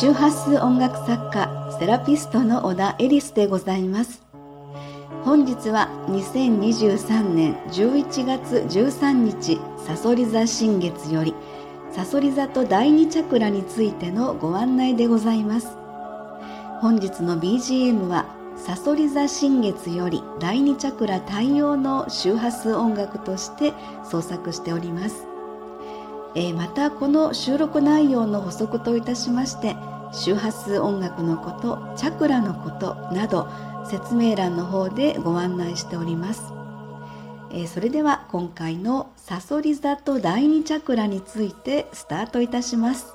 周波数音楽作家セラピストの小田エリスでございます。本日は2023年11月13日さそり座新月よりさそり座と第二チャクラについてのご案内でございます。本日の BGM はさそり座新月より第二チャクラ対応の周波数音楽として創作しております。えー、またこの収録内容の補足といたしまして周波数音楽のことチャクラのことなど説明欄の方でご案内しております、えー、それでは今回のサソリ座と第二チャクラについてスタートいたします。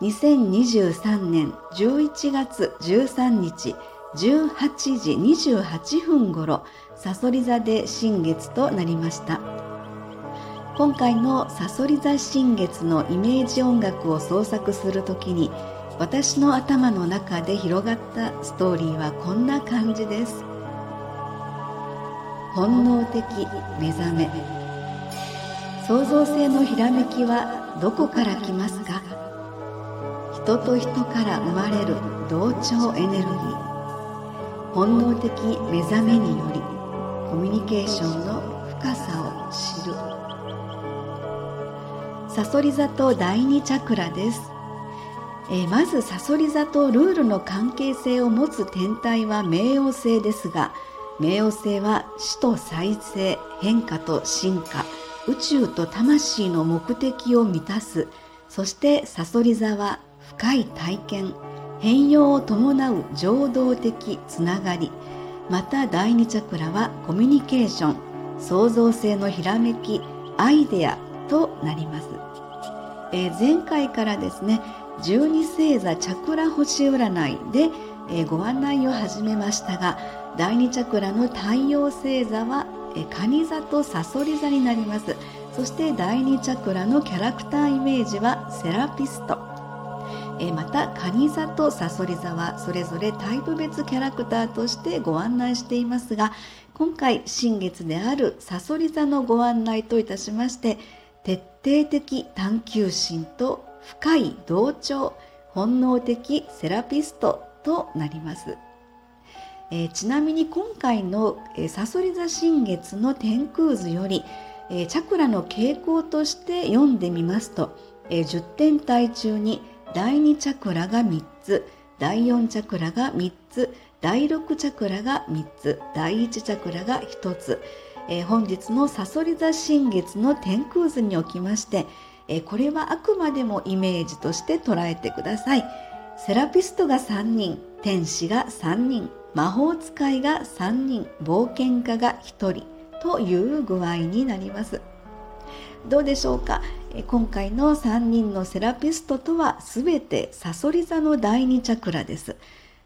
2023年11月13日18時28分頃サソリ座で新月となりました。今回のさそり座新月のイメージ音楽を創作する時に私の頭の中で広がったストーリーはこんな感じです。本能的目覚め。創造性のひらめきはどこから来ますか？人と人から生まれる同調エネルギー。本能的目覚めによりコミュニケーションの深さを知る。さそり座と第二チャクラです、えー、まずさそり座とルールの関係性を持つ天体は冥王星ですが冥王星は死と再生変化と進化宇宙と魂の目的を満たす。そしてさそり座は深い体験変容を伴う情動的つながり。また第二チャクラはコミュニケーション創造性のひらめきアイデアとなります。えー、前回からですね十二星座チャクラ星占いで、えー、ご案内を始めましたが第二チャクラの太陽星座は、えー、蟹座とサソリ座になります。そして第二チャクラのキャラクターイメージはセラピスト。えまた蟹座とサソリ座はそれぞれタイプ別キャラクターとしてご案内していますが今回新月であるサソリ座のご案内といたしまして徹底的探求心と深い同調本能的セラピストとなります、えー、ちなみに今回のさそり座新月の天空図より、えー、チャクラの傾向として読んでみますと、えー、10点体中に第2チャクラが3つ第4チャクラが3つ第6チャクラが3つ第1チャクラが1つえー、本日のさそり座新月の天空図におきまして、えー、これはあくまでもイメージとして捉えてください。セラピストが3人天使が3人魔法使いが3人冒険家が1人という具合になります。どうでしょうか？今回の3人のセラピストとは全てさそり座の第2チャクラです。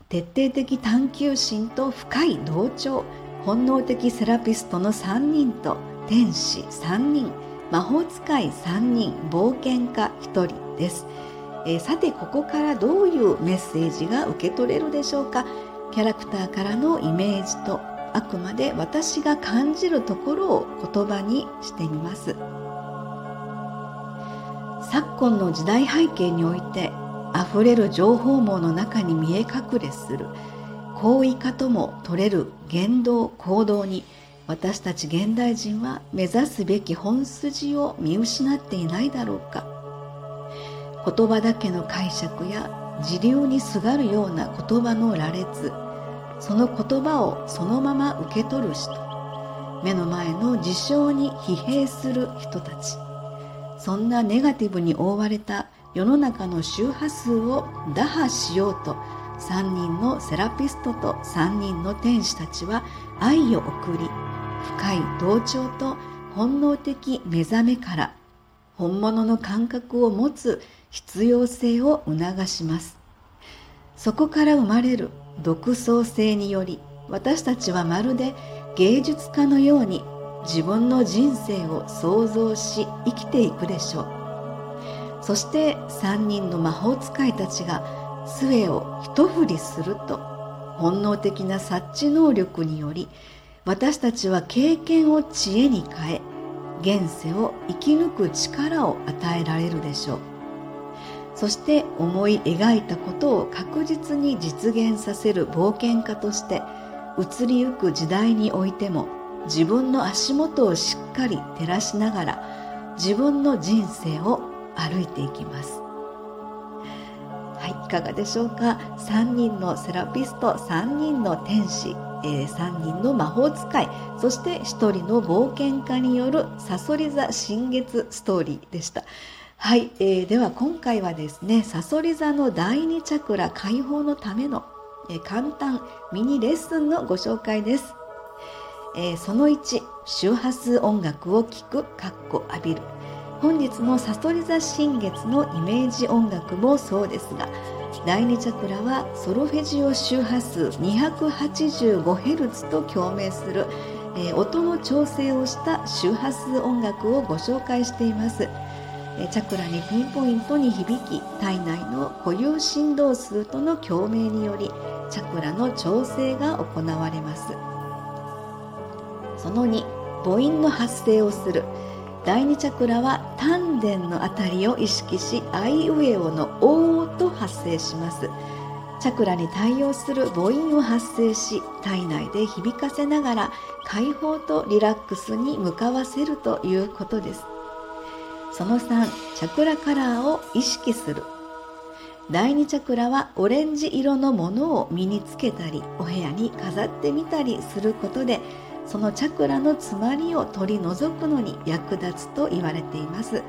徹底的探求心と深い同調。本能的セラピストの3人と天使3人魔法使い3人冒険家1人です、えー、さてここからどういうメッセージが受け取れるでしょうか？キャラクターからのイメージとあくまで私が感じるところを言葉にしてみます。昨今の時代背景において溢れる情報網の中に見え隠れする。好意化とも取れる言動行動に私たち現代人は目指すべき本筋を見失っていないだろうか。言葉だけの解釈や時流にすがるような言葉の羅列。その言葉をそのまま受け取る人。目の前の事象に疲弊する人たち。そんなネガティブに覆われた世の中の周波数を打破しようと3人のセラピストと3人の天使たちは愛を送り深い同調と本能的目覚めから本物の感覚を持つ必要性を促します。そこから生まれる独創性により私たちはまるで芸術家のように自分の人生を創造し生きていくでしょう。そして3人の魔法使いたちが杖を一振りすると本能的な察知能力により私たちは経験を知恵に変え現世を生き抜く力を与えられるでしょう。そして思い描いたことを確実に実現させる冒険家として移りゆく時代においても自分の足元をしっかり照らしながら自分の人生を歩いていきます。いいかがでしょうか？3人のセラピスト3人の天使、えー、3人の魔法使いそして1人の冒険家によるさそり座新月ストーリーでした。はい、えー、では今回はですねさそり座の第2チャクラ解放のための、えー、簡単ミニレッスンのご紹介です、えー、その1周波数音楽を聴くかっこ浴びる。本日のさそり座新月のイメージ音楽もそうですが第2チャクラはソロフェジオ周波数 285Hz と共鳴する、えー、音の調整をした周波数音楽をご紹介しています。えチャクラにピンポイントに響き体内の固有振動数との共鳴によりチャクラの調整が行われますその2母音の発生をする第2チャクラは丹田のあたりを意識しアイウエオの「おー」と発生します。チャクラに対応する母音を発生し体内で響かせながら解放とリラックスに向かわせるということです。その3チャクラカラーを意識する。第2チャクラはオレンジ色のものを身につけたりお部屋に飾ってみたりすることでそのチャクラの詰まりを取り除くのに役立つと言われています。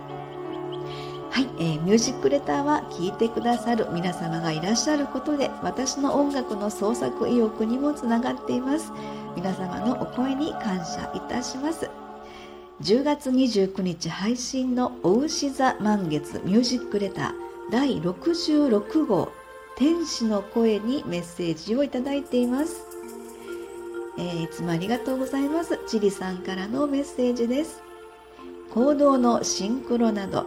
はい、えー、ミュージックレターは聴いてくださる皆様がいらっしゃることで私の音楽の創作意欲にもつながっています。皆様のお声に感謝いたします。10月29日配信のお牛座満月ミュージックレター第66号天使の声にメッセージをいただいています、えー、いつもありがとうございます。チリさんからのメッセージです。行動のシンクロなど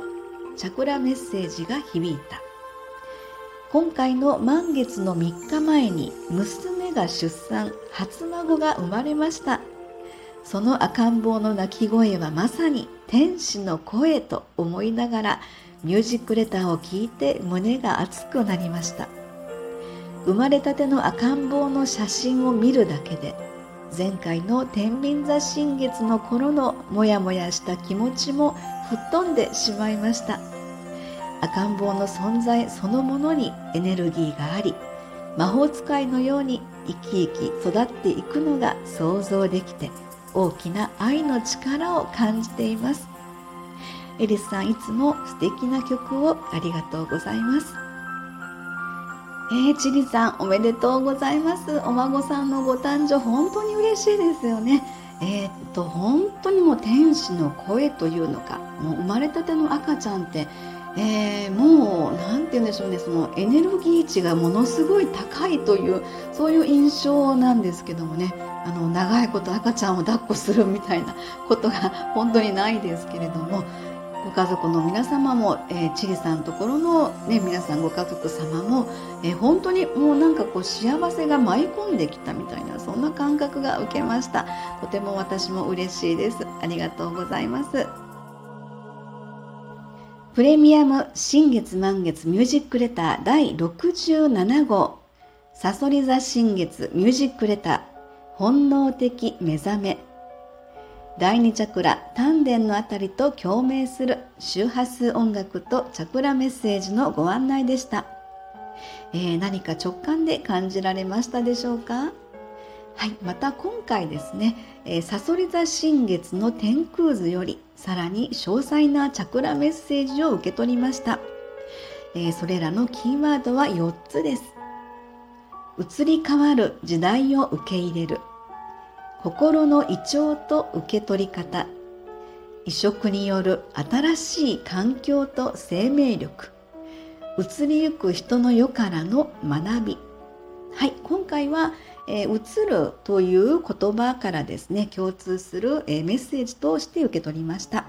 チャクラメッセージが響いた。今回の満月の3日前に娘が出産初孫が生まれました。その赤ん坊の泣き声はまさに天使の声と思いながらミュージックレターを聞いて胸が熱くなりました。生まれたての赤ん坊の写真を見るだけで前回の天秤座新月の頃のモヤモヤした気持ちも吹っ飛んでしまいました。赤ん坊の存在そのものにエネルギーがあり魔法使いのように生き生き育っていくのが想像できて大きな愛の力を感じています。エリスさんいつも素敵な曲をありがとうございます。えー、チリさんおめでとうございます。お孫さんのご誕生本当に嬉しいですよね。えー、っと本当にもう天使の声というのかもう生まれたての赤ちゃんってえー、もう何て言うんでしょうねそのエネルギー値がものすごい高いというそういう印象なんですけどもね。あの長いこと赤ちゃんを抱っこするみたいなことが本当にないですけれども。ご家族の皆様も、えー、チリさんのところの、ね、皆さんご家族様も、えー、本当にもうなんかこう幸せが舞い込んできたみたいなそんな感覚が受けました。とても私も嬉しいです。ありがとうございます。プレミアム新月満月ミュージックレター第67号。さそり座新月ミュージックレター。本能的目覚め。第2チャクラ丹田のあたりと共鳴する周波数音楽とチャクラメッセージのご案内でした、えー、何か直感で感じられましたでしょうか？はい、また今回ですね、えー、サソリ座新月の天空図よりさらに詳細なチャクラメッセージを受け取りました、えー、それらのキーワードは4つです。移り変わる時代を受け入れる。心の胃腸と受け取り方。移植による新しい環境と生命力。移りゆく人の世からの学び。はい今回はえー、移るという言葉からですね共通する、えー、メッセージとして受け取りました。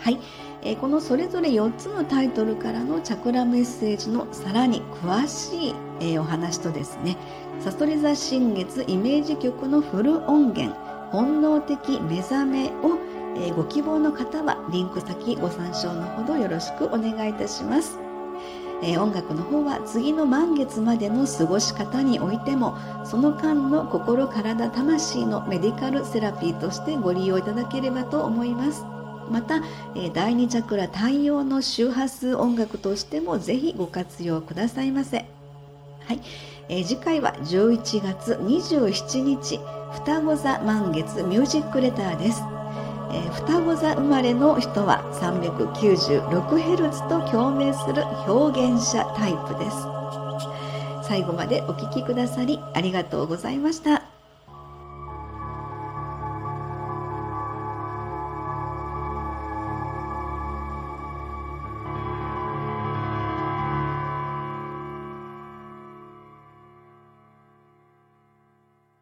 はい、えー、このそれぞれ4つのタイトルからのチャクラメッセージのさらに詳しい、えー、お話とですねさそり座新月イメージ曲のフル音源本能的目覚めを、えー、ご希望の方はリンク先ご参照のほどよろしくお願いいたします。えー、音楽の方は次の満月までの過ごし方においてもその間の心体魂のメディカルセラピーとしてご利用いただければと思います。また、え、第2チャクラ太陽の周波数音楽としてもぜひご活用くださいませ。はい、え、次回は11月27日双子座満月ミュージックレターです。えー、双子座生まれの人は 396Hz と共鳴する表現者タイプです。最後までお聴きくださりありがとうございました。